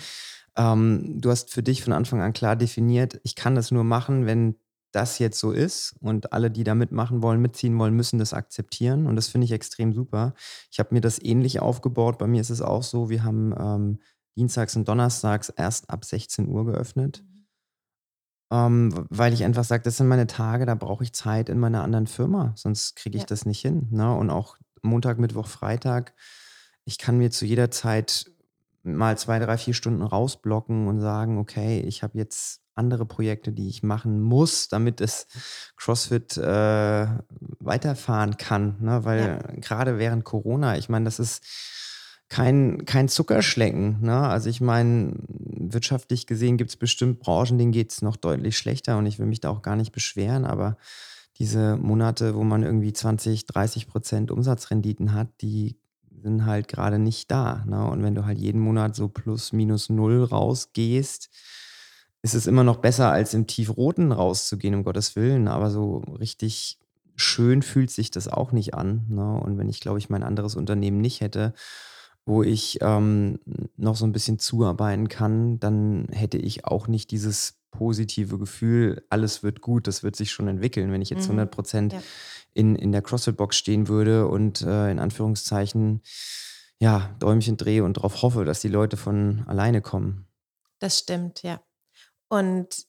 ähm, du hast für dich von Anfang an klar definiert, ich kann das nur machen, wenn das jetzt so ist und alle, die da mitmachen wollen, mitziehen wollen, müssen das akzeptieren und das finde ich extrem super. Ich habe mir das ähnlich aufgebaut, bei mir ist es auch so, wir haben ähm, dienstags und donnerstags erst ab 16 Uhr geöffnet. Mhm ähm, weil ich einfach sage, das sind meine Tage, da brauche ich Zeit in meiner anderen Firma, sonst kriege ich Ja. das nicht hin. Ne? Und auch Montag, Mittwoch, Freitag, ich kann mir zu jeder Zeit mal zwei, drei, vier Stunden rausblocken und sagen, okay, ich habe jetzt andere Projekte, die ich machen muss, damit es CrossFit äh, weiterfahren kann. Ne? Weil Ja. gerade während Corona, ich meine, das ist kein, kein Zuckerschlecken. Ne? Also ich meine, wirtschaftlich gesehen gibt es bestimmt Branchen, denen geht es noch deutlich schlechter und ich will mich da auch gar nicht beschweren, aber diese Monate, wo man irgendwie 20, 30 Prozent Umsatzrenditen hat, die sind halt gerade nicht da. Ne? Und wenn du halt jeden Monat so plus minus null rausgehst, ist es immer noch besser, als im Tiefroten rauszugehen, um Gottes Willen. Aber so richtig schön fühlt sich das auch nicht an. Ne? Und wenn ich, glaube ich, mein anderes Unternehmen nicht hätte, wo ich ähm, noch so ein bisschen zuarbeiten kann, dann hätte ich auch nicht dieses positive Gefühl, alles wird gut, das wird sich schon entwickeln. Wenn ich jetzt 100 mhm. Prozent ja. in, in der CrossFit-Box stehen würde und äh, in Anführungszeichen ja, Däumchen drehe und darauf hoffe, dass die Leute von alleine kommen. Das stimmt, ja. Und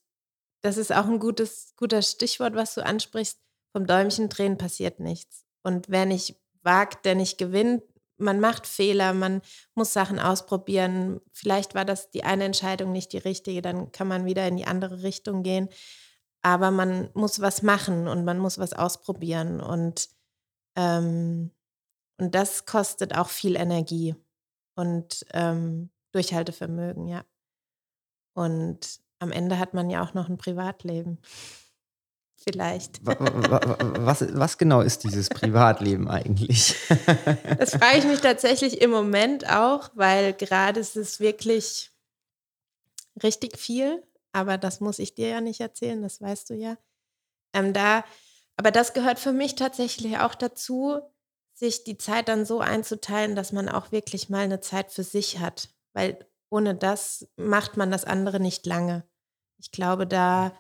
das ist auch ein gutes, guter Stichwort, was du ansprichst. Vom Däumchen drehen passiert nichts. Und wer nicht wagt, der nicht gewinnt, man macht Fehler, man muss Sachen ausprobieren. Vielleicht war das die eine Entscheidung nicht die richtige, dann kann man wieder in die andere Richtung gehen. Aber man muss was machen und man muss was ausprobieren. Und, ähm, und das kostet auch viel Energie und ähm, Durchhaltevermögen, ja. Und am Ende hat man ja auch noch ein Privatleben vielleicht. Was, was genau ist dieses Privatleben eigentlich? Das frage ich mich tatsächlich im Moment auch, weil gerade ist es wirklich richtig viel, aber das muss ich dir ja nicht erzählen, das weißt du ja. Ähm, da, aber das gehört für mich tatsächlich auch dazu, sich die Zeit dann so einzuteilen, dass man auch wirklich mal eine Zeit für sich hat, weil ohne das macht man das andere nicht lange. Ich glaube, da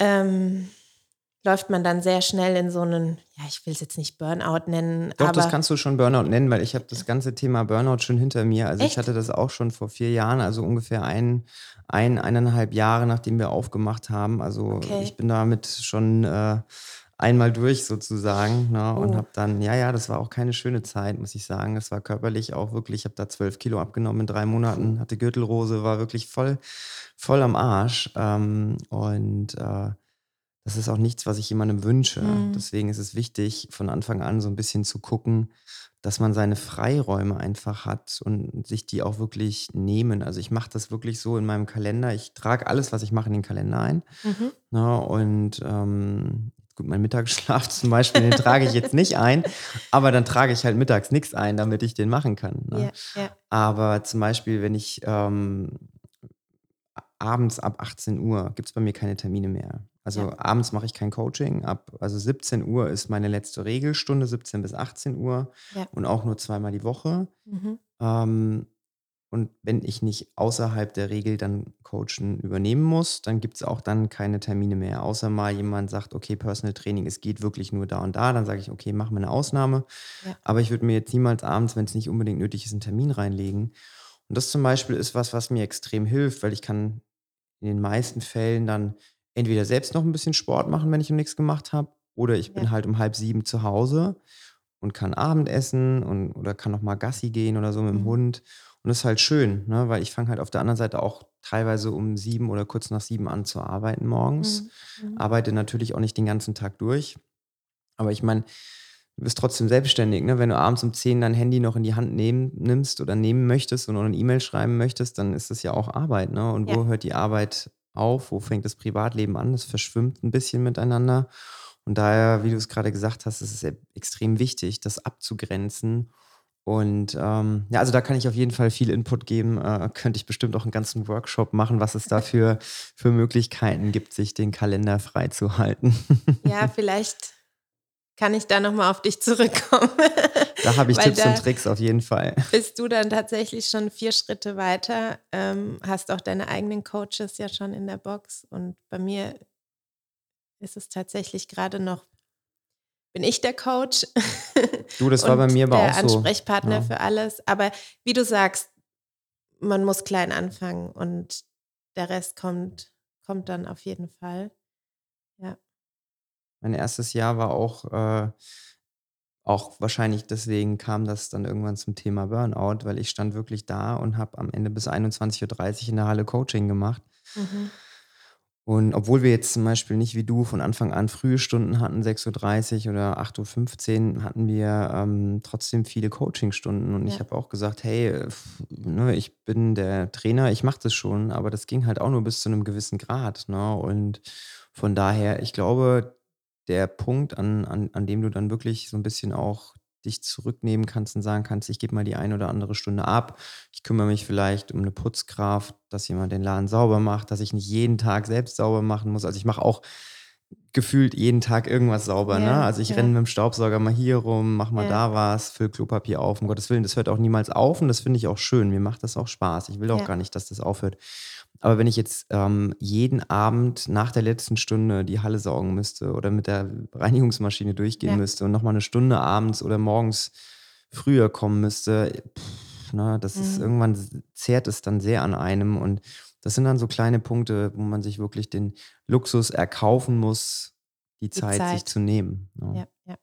ähm, läuft man dann sehr schnell in so einen, ja, ich will es jetzt nicht Burnout nennen. Doch, das kannst du schon Burnout nennen, weil ich habe das ganze Thema Burnout schon hinter mir. Also Echt? ich hatte das auch schon vor vier Jahren, also ungefähr ein, ein eineinhalb Jahre, nachdem wir aufgemacht haben. Also okay. ich bin damit schon äh, einmal durch sozusagen. Ne? Und Oh. habe dann, ja, ja, das war auch keine schöne Zeit, muss ich sagen. Es war körperlich auch wirklich, ich habe da zwölf Kilo abgenommen in drei Monaten, hatte Gürtelrose, war wirklich voll, voll am Arsch. Ähm, und äh, das ist auch nichts, was ich jemandem wünsche. Mhm. Deswegen ist es wichtig, von Anfang an so ein bisschen zu gucken, dass man seine Freiräume einfach hat und sich die auch wirklich nehmen. Also ich mache das wirklich so in meinem Kalender. Ich trage alles, was ich mache, in den Kalender ein. Mhm. Ne? Und ähm, gut, mein Mittagsschlaf zum Beispiel, den trage ich jetzt nicht ein, aber dann trage ich halt mittags nichts ein, damit ich den machen kann. Ne? Ja, ja. Aber zum Beispiel, wenn ich ähm, abends ab 18 Uhr gibt es bei mir keine Termine mehr. Also Ja. abends mache ich kein Coaching. Ab, also 17 Uhr ist meine letzte Regelstunde, 17 bis 18 Uhr Ja. und auch nur zweimal die Woche. Mhm. Ähm, und wenn ich nicht außerhalb der Regel dann Coachen übernehmen muss, dann gibt es auch dann keine Termine mehr. Außer mal jemand sagt, okay, Personal Training, es geht wirklich nur da und da. Dann sage ich, okay, machen wir eine Ausnahme. Ja. Aber ich würde mir jetzt niemals abends, wenn es nicht unbedingt nötig ist, einen Termin reinlegen. Und das zum Beispiel ist was, was mir extrem hilft, weil ich kann in den meisten Fällen dann entweder selbst noch ein bisschen Sport machen, wenn ich noch nichts gemacht habe, oder ich bin Ja. halt um halb sieben zu Hause und kann Abendessen und, oder kann noch mal Gassi gehen oder so mit dem Mhm. Hund. Und das ist halt schön, ne? weil ich fange halt auf der anderen Seite auch teilweise um sieben oder kurz nach sieben an zu arbeiten morgens. Mhm. Mhm. Arbeite natürlich auch nicht den ganzen Tag durch. Aber ich meine, du bist trotzdem selbstständig. Ne? Wenn du abends um 10 dein Handy noch in die Hand nehmen, nimmst oder nehmen möchtest und noch eine E-Mail schreiben möchtest, dann ist das ja auch Arbeit. Ne? Und wo Ja. hört die Arbeit auf? Wo fängt das Privatleben an? Das verschwimmt ein bisschen miteinander. Und daher, wie du es gerade gesagt hast, ist es e- extrem wichtig, das abzugrenzen. Und ähm, ja, also da kann ich auf jeden Fall viel Input geben. Äh, könnte ich bestimmt auch einen ganzen Workshop machen, was es da für, für Möglichkeiten gibt, sich den Kalender freizuhalten. Ja, vielleicht kann ich da nochmal auf dich zurückkommen. Da habe ich Tipps und Tricks auf jeden Fall. bist du dann tatsächlich schon vier Schritte weiter, ähm, hast auch deine eigenen Coaches ja schon in der Box. Und bei mir ist es tatsächlich gerade noch, bin ich der Coach. Du, das war bei mir aber der auch so. Ansprechpartner Ja. für alles. Aber wie du sagst, man muss klein anfangen und der Rest kommt, kommt dann auf jeden Fall. Mein erstes Jahr war auch, äh, auch wahrscheinlich deswegen kam das dann irgendwann zum Thema Burnout, weil ich stand wirklich da und habe am Ende bis 21.30 Uhr in der Halle Coaching gemacht. Mhm. Und obwohl wir jetzt zum Beispiel nicht wie du von Anfang an frühe Stunden hatten, 6.30 Uhr oder 8.15 Uhr, hatten wir ähm, trotzdem viele Coachingstunden. Und ich Ja. habe auch gesagt, hey, ne, ich bin der Trainer, ich mache das schon, aber das ging halt auch nur bis zu einem gewissen Grad. Ne? Und von daher, ich glaube, der Punkt, an, an, an dem du dann wirklich so ein bisschen auch dich zurücknehmen kannst und sagen kannst, ich gebe mal die eine oder andere Stunde ab. Ich kümmere mich vielleicht um eine Putzkraft, dass jemand den Laden sauber macht, dass ich nicht jeden Tag selbst sauber machen muss. Also ich mache auch gefühlt jeden Tag irgendwas sauber. Ne? Ja, Also ich ja. renne mit dem Staubsauger mal hier rum, mach mal Ja. da was, füll Klopapier auf. Um Gottes Willen, das hört auch niemals auf und das finde ich auch schön. Mir macht das auch Spaß. Ich will auch gar nicht, dass das aufhört. Aber wenn ich jetzt ähm, jeden Abend nach der letzten Stunde die Halle saugen müsste oder mit der Reinigungsmaschine durchgehen Ja. müsste und nochmal eine Stunde abends oder morgens früher kommen müsste, pff, ne, das ist Mhm. irgendwann zehrt es dann sehr an einem und das sind dann so kleine Punkte, wo man sich wirklich den Luxus erkaufen muss, die, Die Zeit, sich zu nehmen. ne? Ja, ja.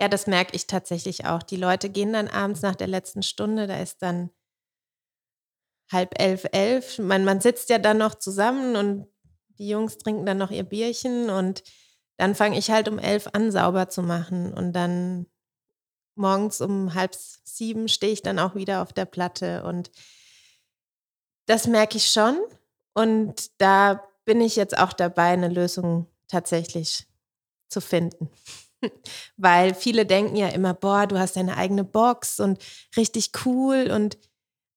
Ja, das merke ich tatsächlich auch. Die Leute gehen dann abends nach der letzten Stunde, da ist dann halb elf, elf. Man, man sitzt ja dann noch zusammen und die Jungs trinken dann noch ihr Bierchen und dann fange ich halt um elf an, sauber zu machen. Und dann morgens um halb sieben stehe ich dann auch wieder auf der Platte. Und das merke ich schon. Und da bin ich jetzt auch dabei, eine Lösung tatsächlich zu finden. Weil viele denken ja immer, boah, du hast deine eigene Box und richtig cool und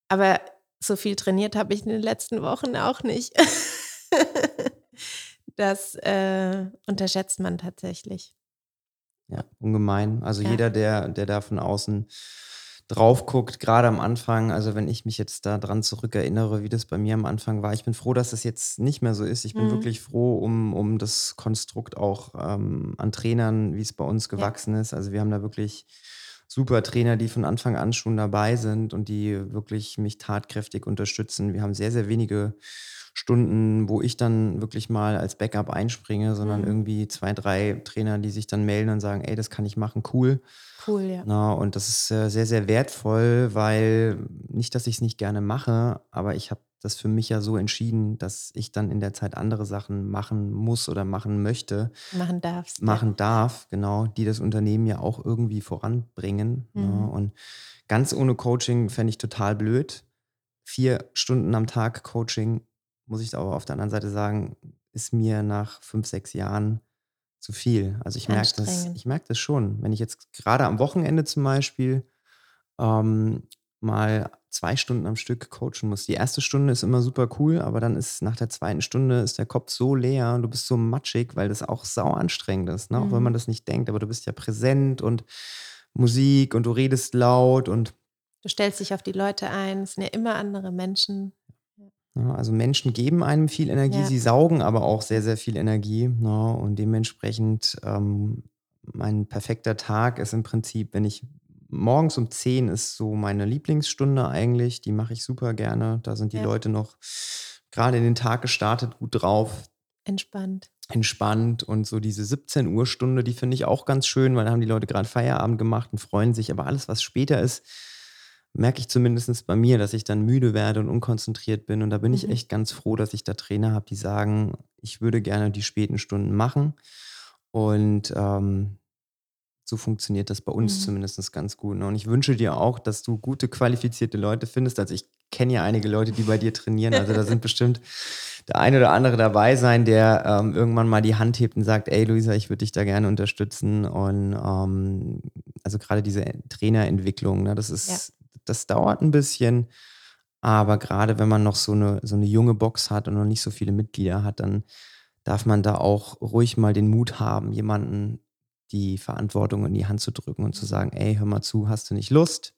aber so viel trainiert habe ich in den letzten Wochen auch nicht. das äh, unterschätzt man tatsächlich. Ja, ungemein. Also Ja. jeder, der, der da von außen drauf guckt, gerade am Anfang, also wenn ich mich jetzt da dran zurückerinnere, wie das bei mir am Anfang war, ich bin froh, dass das jetzt nicht mehr so ist. Ich bin Mhm. wirklich froh um, um das Konstrukt auch ähm, an Trainern, wie es bei uns gewachsen ist. Also wir haben da wirklich super Trainer, die von Anfang an schon dabei sind und die wirklich mich tatkräftig unterstützen. Wir haben sehr, sehr wenige Stunden, wo ich dann wirklich mal als Backup einspringe, sondern Mhm. irgendwie zwei, drei Trainer, die sich dann melden und sagen, ey, das kann ich machen, cool. Cool, ja. Na, und das ist äh, sehr, sehr wertvoll, weil nicht, dass ich es nicht gerne mache, aber ich habe das für mich ja so entschieden, dass ich dann in der Zeit andere Sachen machen muss oder machen möchte, Machen darfst. Ja. machen darf, genau, die das Unternehmen ja auch irgendwie voranbringen. Ne? Mhm. Und ganz ohne Coaching fände ich total blöd. Vier Stunden am Tag Coaching, muss ich aber auf der anderen Seite sagen, ist mir nach fünf, sechs Jahren zu viel. Also ich merke das, ich merke das schon. Wenn ich jetzt gerade am Wochenende zum Beispiel ähm, mal zwei Stunden am Stück coachen muss. Die erste Stunde ist immer super cool, aber dann ist nach der zweiten Stunde ist der Kopf so leer und du bist so matschig, weil das auch sau anstrengend ist, ne? auch wenn Mhm. man das nicht denkt. Aber du bist ja präsent und Musik und du redest laut und Du stellst dich auf die Leute ein. Es sind ja immer andere Menschen. Ja, also Menschen geben einem viel Energie, Ja. sie saugen aber auch sehr, sehr viel Energie. Ne? Und dementsprechend, ähm, mein perfekter Tag ist im Prinzip, wenn ich morgens um 10 ist so meine Lieblingsstunde eigentlich, die mache ich super gerne. Da sind die Ja. Leute noch gerade in den Tag gestartet, gut drauf, Entspannt. entspannt und so diese 17 Uhr Stunde, die finde ich auch ganz schön, weil da haben die Leute gerade Feierabend gemacht und freuen sich. Aber alles, was später ist, merke ich zumindest bei mir, dass ich dann müde werde und unkonzentriert bin. Und da bin ich Mhm. echt ganz froh, dass ich da Trainer habe, die sagen, ich würde gerne die späten Stunden machen. Und ähm, so funktioniert das bei uns Mhm. zumindest ganz gut. Ne? Und ich wünsche dir auch, dass du gute, qualifizierte Leute findest. Also ich kenne ja einige Leute, die bei dir trainieren. Also da sind bestimmt der eine oder andere dabei sein, der ähm, irgendwann mal die Hand hebt und sagt, ey Luisa, ich würde dich da gerne unterstützen. Und ähm, also gerade diese Trainerentwicklung, ne, das ist, Ja. das dauert ein bisschen. Aber gerade wenn man noch so eine, so eine junge Box hat und noch nicht so viele Mitglieder hat, dann darf man da auch ruhig mal den Mut haben, jemanden die Verantwortung in die Hand zu drücken und zu sagen, ey, hör mal zu, hast du nicht Lust?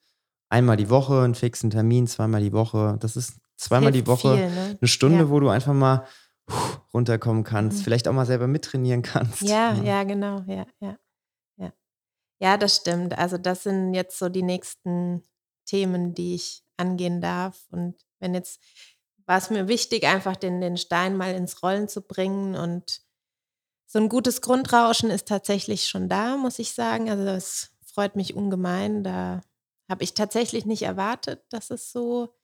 Einmal die Woche, einen fixen Termin, zweimal die Woche. Das ist zweimal die Hilft Woche viel, ne? eine Stunde, Ja. wo du einfach mal puh, runterkommen kannst, Mhm. vielleicht auch mal selber mittrainieren kannst. Ja, ne? ja, genau, ja, ja, ja. Ja, das stimmt. Also das sind jetzt so die nächsten Themen, die ich angehen darf. Und wenn jetzt war es mir wichtig, einfach den, den Stein mal ins Rollen zu bringen. Und so ein gutes Grundrauschen ist tatsächlich schon da, muss ich sagen. Also das freut mich ungemein. Da habe ich tatsächlich nicht erwartet, dass es so,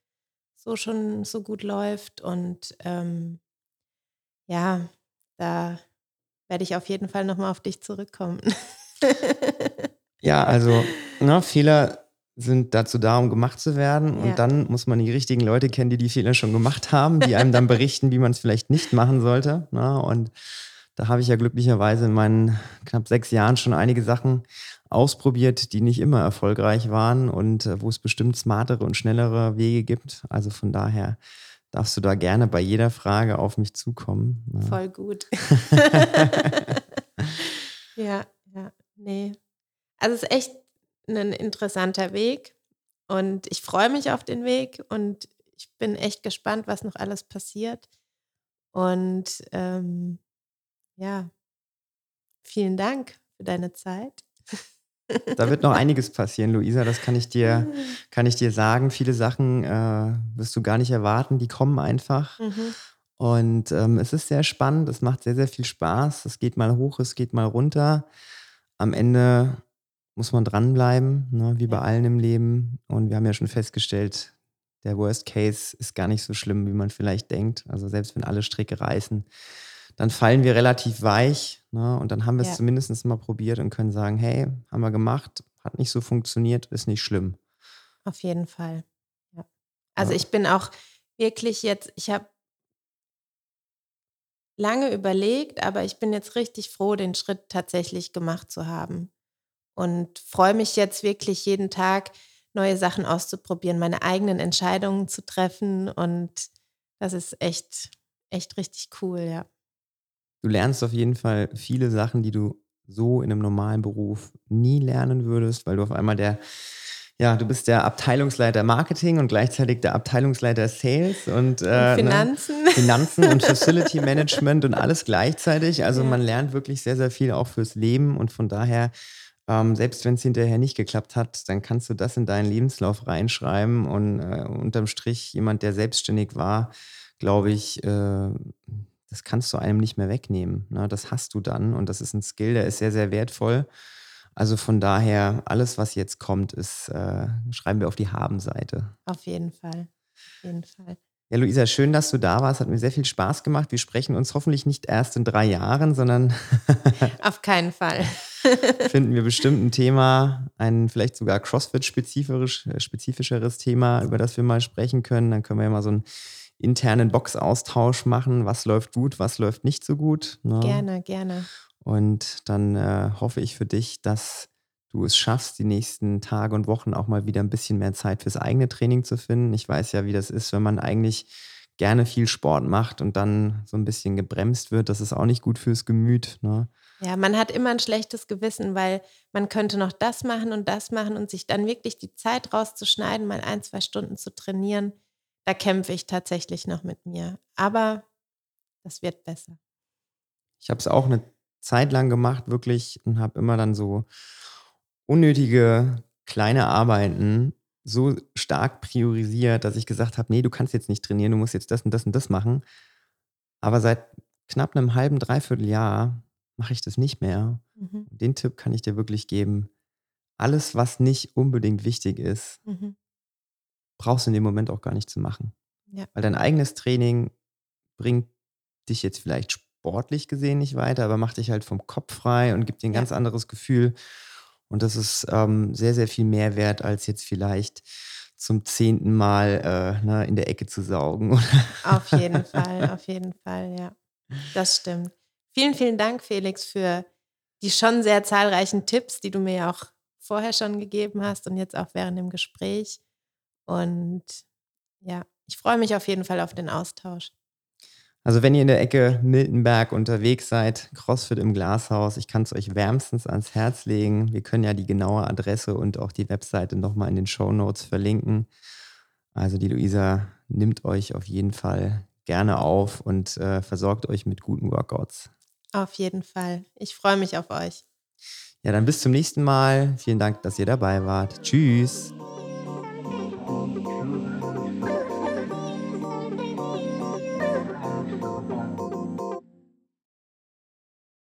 so schon so gut läuft. Und ähm, ja, da werde ich auf jeden Fall nochmal auf dich zurückkommen. Ja, also ne, Fehler sind dazu da, um gemacht zu werden. Und Ja. dann muss man die richtigen Leute kennen, die die Fehler schon gemacht haben, die einem dann berichten, wie man es vielleicht nicht machen sollte. Ne? Und da habe ich ja glücklicherweise in meinen knapp sechs Jahren schon einige Sachen ausprobiert, die nicht immer erfolgreich waren und äh, wo es bestimmt smartere und schnellere Wege gibt. Also von daher darfst du da gerne bei jeder Frage auf mich zukommen. Ne? Voll gut. ja, ja, nee. Also es ist echt ein interessanter Weg und ich freue mich auf den Weg und ich bin echt gespannt, was noch alles passiert. Und ähm, ja, vielen Dank für deine Zeit. Da wird noch einiges passieren, Luisa, das kann ich dir, kann ich dir sagen. Viele Sachen äh, wirst du gar nicht erwarten, die kommen einfach. Mhm. Und ähm, es ist sehr spannend, es macht sehr, sehr viel Spaß. Es geht mal hoch, es geht mal runter. Am Ende muss man dranbleiben, ne, wie bei Ja. allen im Leben. Und wir haben ja schon festgestellt, der Worst Case ist gar nicht so schlimm, wie man vielleicht denkt. Also selbst wenn alle Stricke reißen, dann fallen wir relativ weich. Ne? Und dann haben wir es Ja. zumindest mal probiert und können sagen, hey, haben wir gemacht, hat nicht so funktioniert, ist nicht schlimm. Auf jeden Fall. Ja. Also Ja. ich bin auch wirklich jetzt, ich habe lange überlegt, aber ich bin jetzt richtig froh, den Schritt tatsächlich gemacht zu haben. Und freue mich jetzt wirklich jeden Tag, neue Sachen auszuprobieren, meine eigenen Entscheidungen zu treffen. Und das ist echt, echt richtig cool, ja. Du lernst auf jeden Fall viele Sachen, die du so in einem normalen Beruf nie lernen würdest, weil du auf einmal der, ja, du bist der Abteilungsleiter Marketing und gleichzeitig der Abteilungsleiter Sales und, äh, Und ne, Finanzen. Finanzen und Facility Management und alles gleichzeitig. Also Ja. man lernt wirklich sehr, sehr viel auch fürs Leben und von daher, ähm, selbst wenn es hinterher nicht geklappt hat, dann kannst du das in deinen Lebenslauf reinschreiben und äh, unterm Strich jemand, der selbstständig war, glaube ich, äh, das kannst du einem nicht mehr wegnehmen. Ne? Das hast du dann und das ist ein Skill, der ist sehr, sehr wertvoll. Also von daher, alles, was jetzt kommt, ist, äh, schreiben wir auf die Haben-Seite. Auf jeden Fall. Auf jeden Fall. Ja, Luisa, schön, dass du da warst. Hat mir sehr viel Spaß gemacht. Wir sprechen uns hoffentlich nicht erst in drei Jahren, sondern auf keinen Fall. finden wir bestimmt ein Thema, ein vielleicht sogar CrossFit-spezifischeres Thema, über das wir mal sprechen können. Dann können wir ja mal so einen internen Boxaustausch machen. Was läuft gut, was läuft nicht so gut. Ne? Gerne, gerne. Und dann äh, hoffe ich für dich, dass du es schaffst, die nächsten Tage und Wochen auch mal wieder ein bisschen mehr Zeit fürs eigene Training zu finden. Ich weiß ja, wie das ist, wenn man eigentlich gerne viel Sport macht und dann so ein bisschen gebremst wird. Das ist auch nicht gut fürs Gemüt. Ne? Ja, man hat immer ein schlechtes Gewissen, weil man könnte noch das machen und das machen und sich dann wirklich die Zeit rauszuschneiden, mal ein, zwei Stunden zu trainieren. Da kämpfe ich tatsächlich noch mit mir. Aber das wird besser. Ich habe es auch eine Zeit lang gemacht, wirklich, und habe immer dann so unnötige kleine Arbeiten so stark priorisiert, dass ich gesagt habe, nee, du kannst jetzt nicht trainieren, du musst jetzt das und das und das machen. Aber seit knapp einem halben, dreiviertel Jahr mache ich das nicht mehr. Mhm. Den Tipp kann ich dir wirklich geben. Alles, was nicht unbedingt wichtig ist, mhm. Brauchst du in dem Moment auch gar nicht zu machen. Ja. Weil dein eigenes Training bringt dich jetzt vielleicht sportlich gesehen nicht weiter, aber macht dich halt vom Kopf frei und gibt dir ein ja. ganz anderes Gefühl. Und das ist ähm, sehr, sehr viel mehr wert, als jetzt vielleicht zum zehnten Mal äh, ne, in der Ecke zu saugen. Auf jeden Fall, auf jeden Fall, ja. Das stimmt. Vielen, vielen Dank, Felix, für die schon sehr zahlreichen Tipps, die du mir ja auch vorher schon gegeben hast und jetzt auch während dem Gespräch. Und ja, ich freue mich auf jeden Fall auf den Austausch. Also wenn ihr in der Ecke Miltenberg unterwegs seid, CrossFit im Glashaus, ich kann es euch wärmstens ans Herz legen. Wir können ja die genaue Adresse und auch die Webseite nochmal in den Show Notes verlinken. Also die Luisa nimmt euch auf jeden Fall gerne auf und äh, versorgt euch mit guten Workouts. Auf jeden Fall. Ich freue mich auf euch. Ja, dann bis zum nächsten Mal. Vielen Dank, dass ihr dabei wart. Tschüss. Thank you.